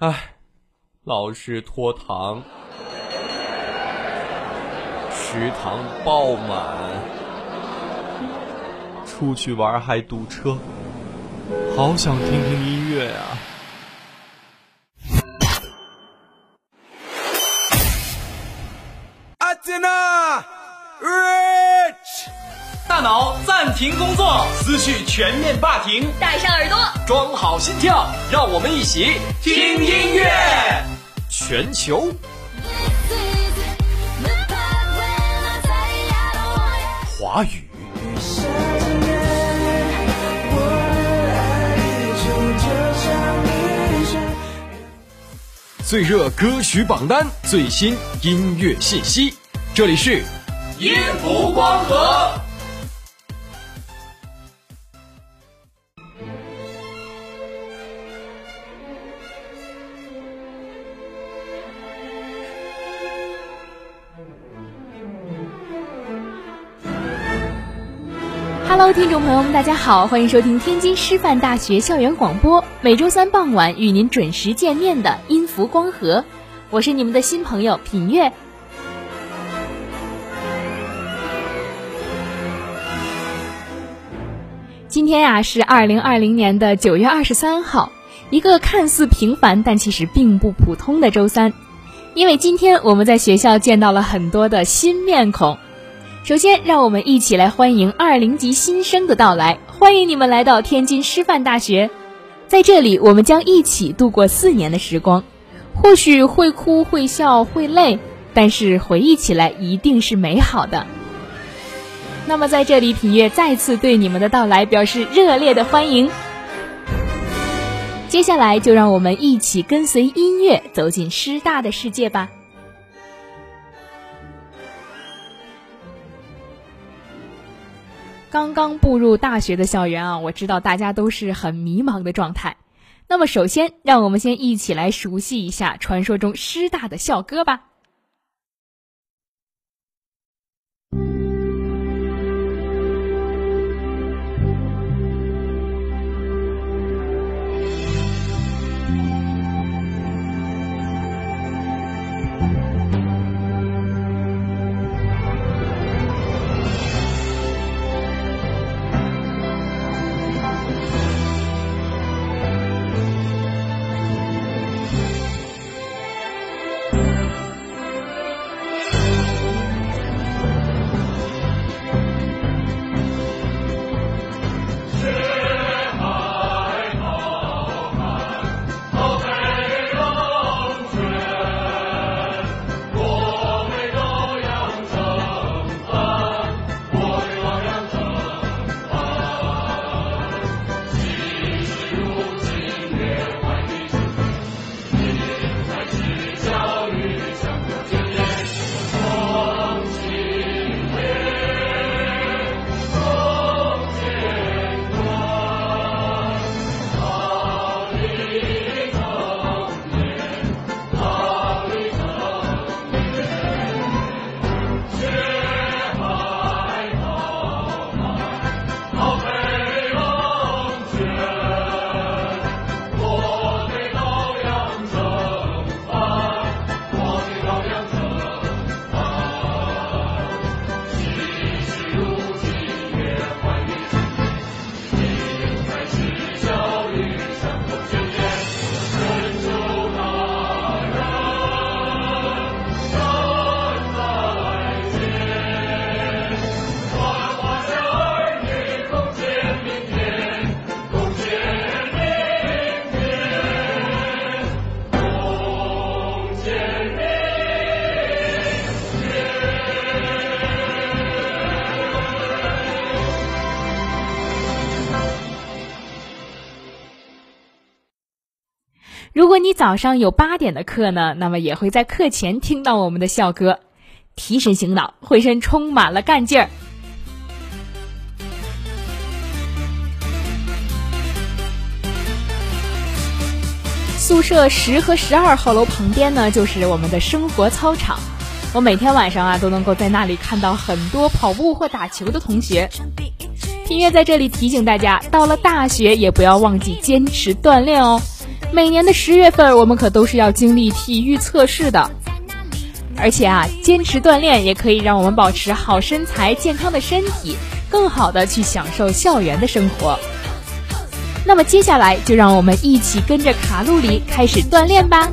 唉，老是拖堂，食堂爆满，出去玩还堵车，好想听听音乐呀！停工作，思绪全面霸停，戴上耳朵，装好心跳，让我们一起听音乐。全球。华语。最热歌曲榜单，最新音乐信息，这里是。音符光合。Hello，听众朋友们，大家好，欢迎收听天津师范大学校园广播，每周三傍晚与您准时见面的音符光合，我是你们的新朋友品月。今天呀、是二零二零年的九月二十三号，一个看似平凡但其实并不普通的周三，因为今天我们在学校见到了很多的新面孔。首先，让我们一起来欢迎二零级新生的到来，欢迎你们来到天津师范大学。在这里，我们将一起度过四年的时光，或许会哭、会笑、会累，但是回忆起来一定是美好的。那么，在这里，品月再次对你们的到来表示热烈的欢迎。接下来，就让我们一起跟随音乐走进师大的世界吧。刚刚步入大学的校园啊，我知道大家都是很迷茫的状态。那么，首先让我们先一起来熟悉一下传说中师大的校歌吧。如果你早上有八点的课呢，那么也会在课前听到我们的校歌，提神醒脑，浑身充满了干劲儿。宿舍十和十二号楼旁边呢，就是我们的生活操场。我每天晚上啊，都能够在那里看到很多跑步或打球的同学。平月在这里提醒大家，到了大学也不要忘记坚持锻炼哦。每年的十月份，我们可都是要经历体育测试的。而且啊，坚持锻炼也可以让我们保持好身材、健康的身体，更好的去享受校园的生活。那么接下来就让我们一起跟着卡路里开始锻炼吧。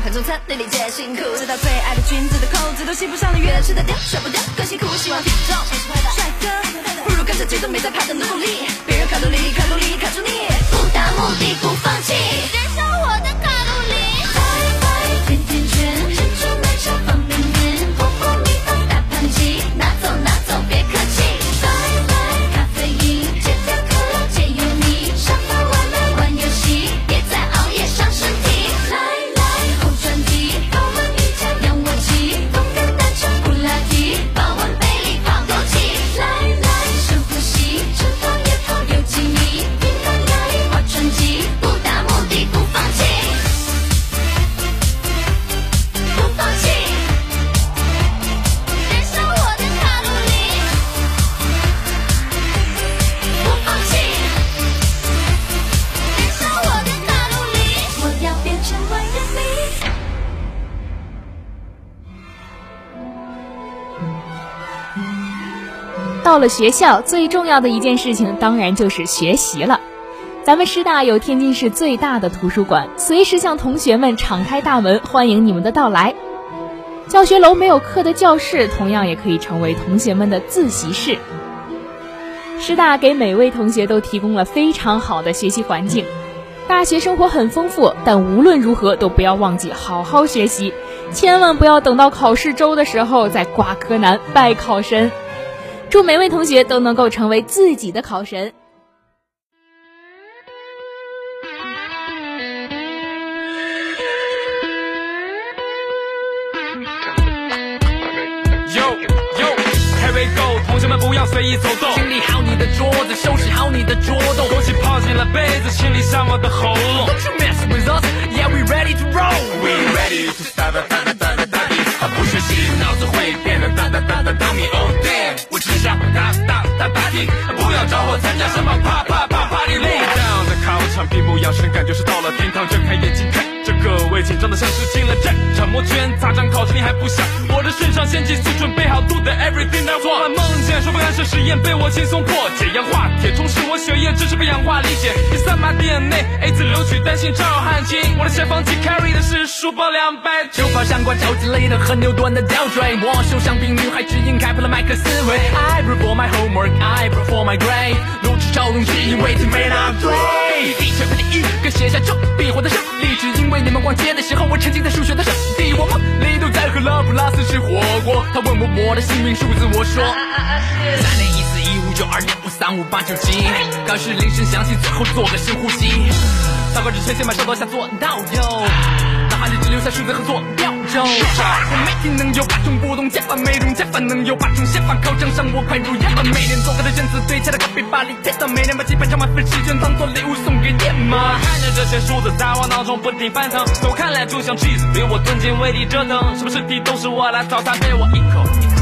盘中餐，粒粒皆辛苦。直到最爱的裙子的扣子都系不上的，越吃的掉甩不掉，更辛苦。希望体重快快的，帅哥不如跟着节奏，没在怕的努力。别人卡路里，卡路里卡住你，不达目的不放弃，燃烧我的卡路里。到了学校，最重要的一件事情当然就是学习了。咱们师大有天津市最大的图书馆，随时向同学们敞开大门，欢迎你们的到来。教学楼没有课的教室，同样也可以成为同学们的自习室。师大给每位同学都提供了非常好的学习环境，大学生活很丰富，但无论如何都不要忘记好好学习，千万不要等到考试周的时候再挂科难拜考神。祝每位同学都能够成为自己的考神。同学们不要随意走动，清理好你的桌子，收拾好你的桌洞，空气泡进了杯子，清理上我的喉咙。Don't you mess with us? Yeah, we ready to roll. We ready to start. 不学习，脑子会变得哒哒哒哒当你 Oh damn，我只想哒哒哒哒地，不要找我参加什么啪啪啪 party。Down，在考场闭目养神，感觉是到了天堂，睁开眼睛看。着各位紧张的像是进了战场，摩拳擦掌考试你还不想？我的肾上腺激素准备好 do the everything I want。梦见说不干涉实验被我轻松破解，氧化铁充实我血液，只是被氧化理解。第三把 DNA，A 字流取担心赵汉卿。我的消防机 carry 的是书包两百，就怕上官超之类的和牛顿的吊坠。我手上冰女孩指引开破了麦克斯韦。I report my homework，I my grave，如此超动是因为你没拿对。地球的第一个写下这笔画的胜利，只因为你们逛街的时候，我沉浸在数学的圣地。我梦里都在和拉普拉斯吃火锅，他问我我的幸运数字，我说三零一四一五九二六五三五八九七。考试铃声响起，最后做个深呼吸。祷告之前先把上刀下做到哟，脑海里只留下数字和坐标轴。我每天能有八种不同加法，每种加法能有八种写法。考场上我快如烟，每年做开的卷子堆起来，咖啡巴黎铁塔，每年把几百张满分试卷当做礼物送给爹妈。看着这些数字在我脑中不停翻腾，在我看来就像 cheese 被我吞进胃里折腾，什么试题都是我来操，它被我一口一口。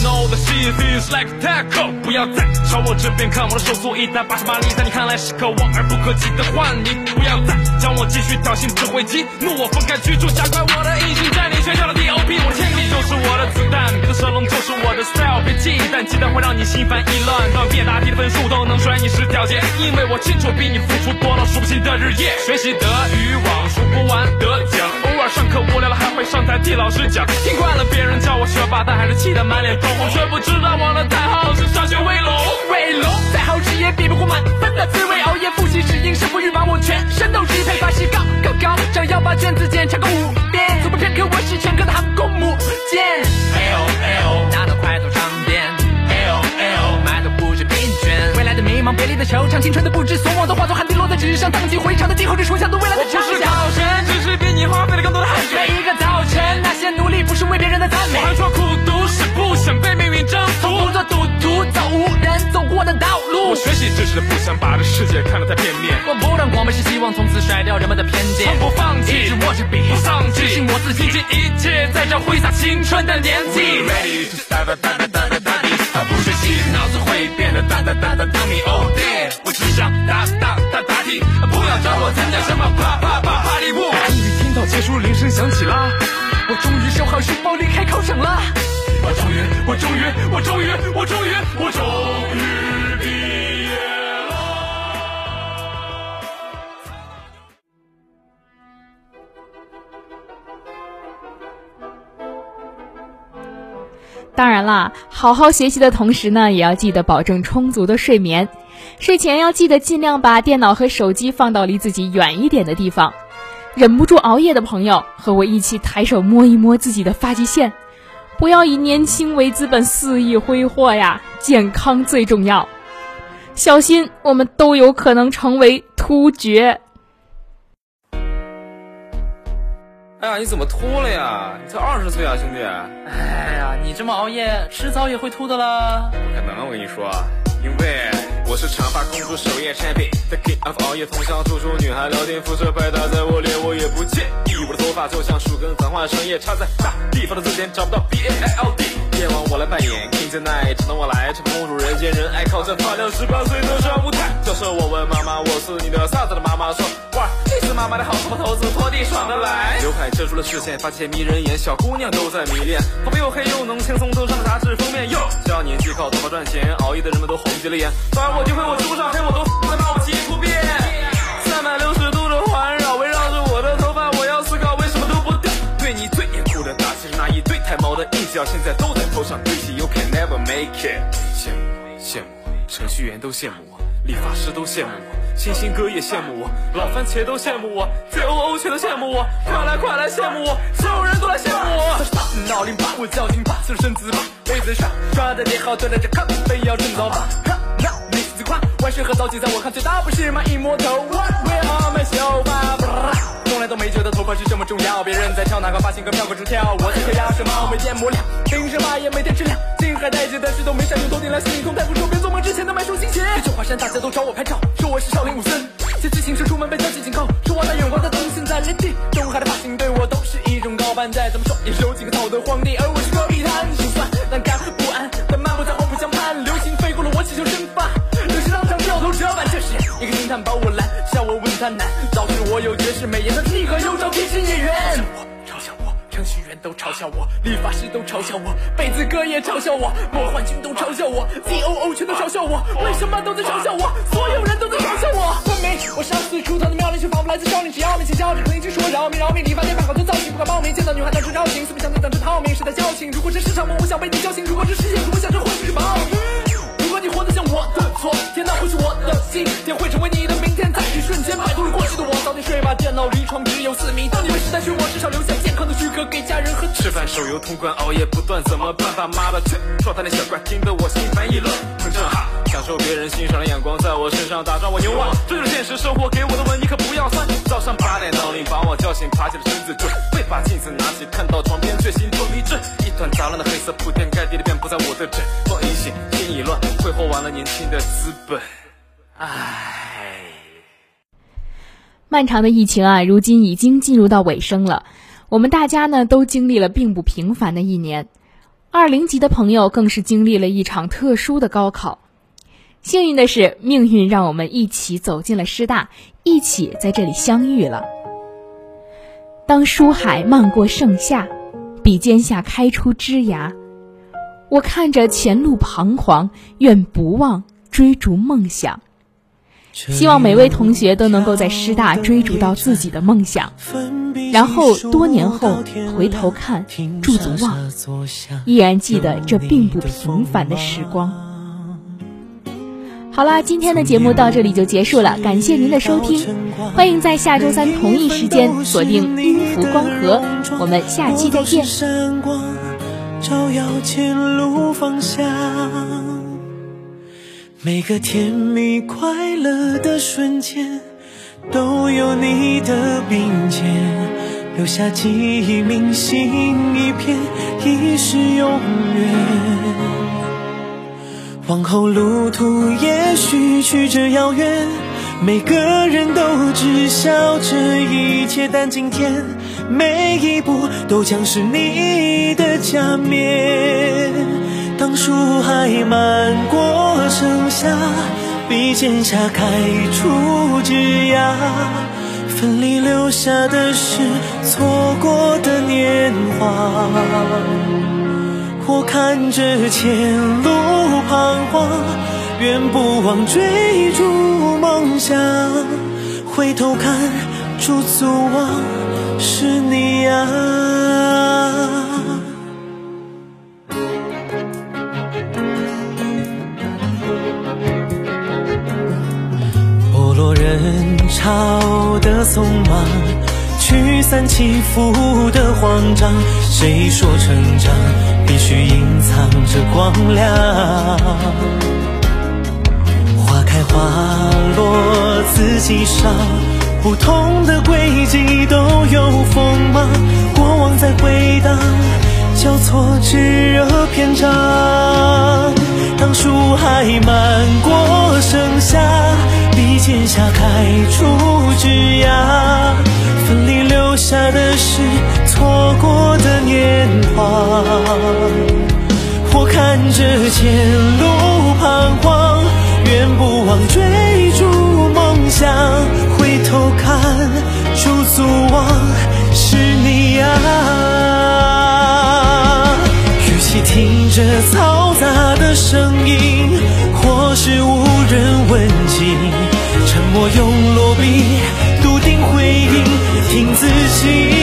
Know the shit is like taco，不要再朝我这边看，我的手速一百八十马力，在你看来是可望而不可及的幻影。不要再将我继续挑衅只会激，怒我分开居住，加快我的隐形在你学校的 DOP，我的天地就是我的子弹，你的蛇龙就是我的 style，别忌惮，忌惮会让你心烦意乱，当别答题的分数都能能甩你十条街，因为我清楚比你付出多了数不清的日夜，学习德语网数不完的奖，偶尔上课无聊了还会上台替老师讲，听惯了别人叫我学霸，但还是气得满脸通红，却不知道我的代号是上学威龙，威龙再好吃也比不过满分的滋味，熬夜复习只因胜负欲把我全身都支配，发誓高高高，想要把卷子检查个五遍，从不片刻我是全科的航空母舰。L L 迷茫，别离的惆怅，青春的不知所往，都化作汗滴落在纸上，荡气回肠的今后，只剩下对未来的畅想。我不是考生，只是比你花费了更多的汗水。每一个早晨，那些努力不是为别人的赞美，我还说苦读是不想被命运征服，不做赌徒，走无人走过的道路。我学习知识，不想把这世界看得太片面。我不让光辉是希望从此甩掉人们的偏见，从不放弃，一直握着笔，不丧气，信我自己，尽一切，在这挥洒青春的年纪。Ready to start 脑子会变得哒哒哒哒当你 Oh damn，我只想哒哒哒答题，不要找我参加什么啪啪啪哈利波。终于听到结束铃声响起啦，我终于收好书包离开考场啦。我终于，我终于，我终于，我终于，我终当然啦，好好学习的同时呢，也要记得保证充足的睡眠。睡前要记得尽量把电脑和手机放到离自己远一点的地方。忍不住熬夜的朋友，和我一起抬手摸一摸自己的发际线，不要以年轻为资本肆意挥霍呀！健康最重要，小心我们都有可能成为突厥。哎呀，你怎么秃了呀？你才二十岁啊，兄弟！哎呀，你这么熬夜，迟早也会秃的啦。不可能，我跟你说，因为我是长发公主首页 champion，the king of 熬夜通宵处处女孩聊天，辐射拍打在我脸，我也不介意。我的头发就像树根繁花深叶，插在大地方的字典找不到 B A L D。夜晚我来扮演 King the Night，只能我来长发公主人见人爱，靠这发量十八岁登上舞台。教授我问妈妈，我是你的啥子的妈妈说，哇，妈妈的好头发头子，拖地爽得来。刘海遮住了视线，发且迷人眼，小姑娘都在迷恋。头发又黑又浓，轻松登上了杂志封面。哟，小年纪靠头发赚钱，熬夜的人们都红极了眼。早上我就会我直上黑我都在骂我极图变。三百六十度的环绕，围绕着我的头发，我要思考为什么都不掉。对你最严酷的打击是那一对太毛的硬角，现在都在头上堆起。You can never make it。羡慕羡慕，程序员都羡慕我，理发师都羡慕我，星星哥也羡慕我，老番茄都羡慕我，ZOO 全都羡慕我，快来快来羡慕我，所有人都来羡慕我。把脑林把我叫紧吧，侧身子吧，杯子上刷的叠好，端着这咖啡要趁早吧。哈，那你是最快，万事和早起在我看最大不是嘛，一摸头，We are my 秀发？从来都没觉得头发是这么重要，别人在挑哪个发型哥飘过纸条，我在嗑牙齿毛没见磨亮，凭什么也没天质量？还带着，但是都没善用头顶来，心里痛太不说，别做梦之前的买手心情。这句华山大家都找我拍照，说我是少林武僧，这自行车出门被交警警告，说我那远光的灯现在连地中海的发型对我都是一种高攀，再怎么说也是有几个头的皇帝，而我是戈壁滩，心酸难感不安，但漫步在黄浦江畔，流星飞过了我起袖生发，有时当场掉头折返，这时一个惊叹把我拦，笑我问他难，导致我有绝世美颜的立刻又找天生演员。程序员都嘲笑我，理发师都嘲笑我，贝子哥也嘲笑我，魔幻君都嘲笑我，ZOO 全都嘲笑我，为什么都在嘲笑我？所有人都在嘲笑我。文明，我上次出头的妙龄却仿佛来自少林，只要面前叫着可以去说饶命饶命，理发店办好多造型，不敢报名，见到女孩到处绕行，四不像对等着逃命，是在矫情。如果这是场梦，我想被你叫醒；如果这世界如果想这会是报应。你活得像我的错，今天会成为你的明天，在一瞬间摆脱了过去的我，早点睡吧，电脑离床只有四米。当你被时代漩涡，至少留下健康的躯壳给家人和吃饭手游通关，熬夜不断，怎么办？爸妈的劝，说他那小怪听得我心烦意乱，很震撼。享受别人欣赏的眼光在我身上打转，我牛啊！这就是现实生活给我的吻，你可不要算。早上八点闹铃把我叫醒，爬起了身子，准备把镜子拿起，看到床边却心头一震，一团杂乱的黑色铺天盖地的遍布在我的枕，梦已醒心已乱，挥霍完了年轻的资本，唉。漫长的疫情啊，如今已经进入到尾声了。我们大家呢，都经历了并不平凡的一年。二零级的朋友更是经历了一场特殊的高考。幸运的是，命运让我们一起走进了师大，一起在这里相遇了。当书海漫过盛夏，笔尖下开出枝芽，我看着前路彷徨，愿不忘追逐梦想。希望每位同学都能够在师大追逐到自己的梦想，然后多年后回头看，驻足望，依然记得这并不平凡的时光。好啦，今天的节目到这里就结束了，感谢您的收听，欢迎在下周三同一时间锁定音符光合，我们下期再见。每个甜蜜快乐的瞬间，都有你的并肩，留下记忆铭心一片，已是永远。往后路途也许曲折遥远，每个人都知晓这一切，但今天每一步都将是你的加冕。当树还漫过盛夏，笔尖下开出枝桠，分离留下的是错过的年华。我看着前路彷徨，愿不忘追逐梦想。回头看，驻足望，是你啊。人潮的匆忙，驱散起伏的慌张。谁说成长必须隐藏着光亮？花开花落四季上，不同的轨迹都有锋芒。过往在回荡，交错炙热篇章。当树海漫过盛夏。剑下开出枝桠，分离留下的是错过的年华。我看着前路彷徨，愿不忘追逐梦想。回头看，驻足望，是你啊。与其听着嘈杂的声音，我用落笔，笃定回应，听自己。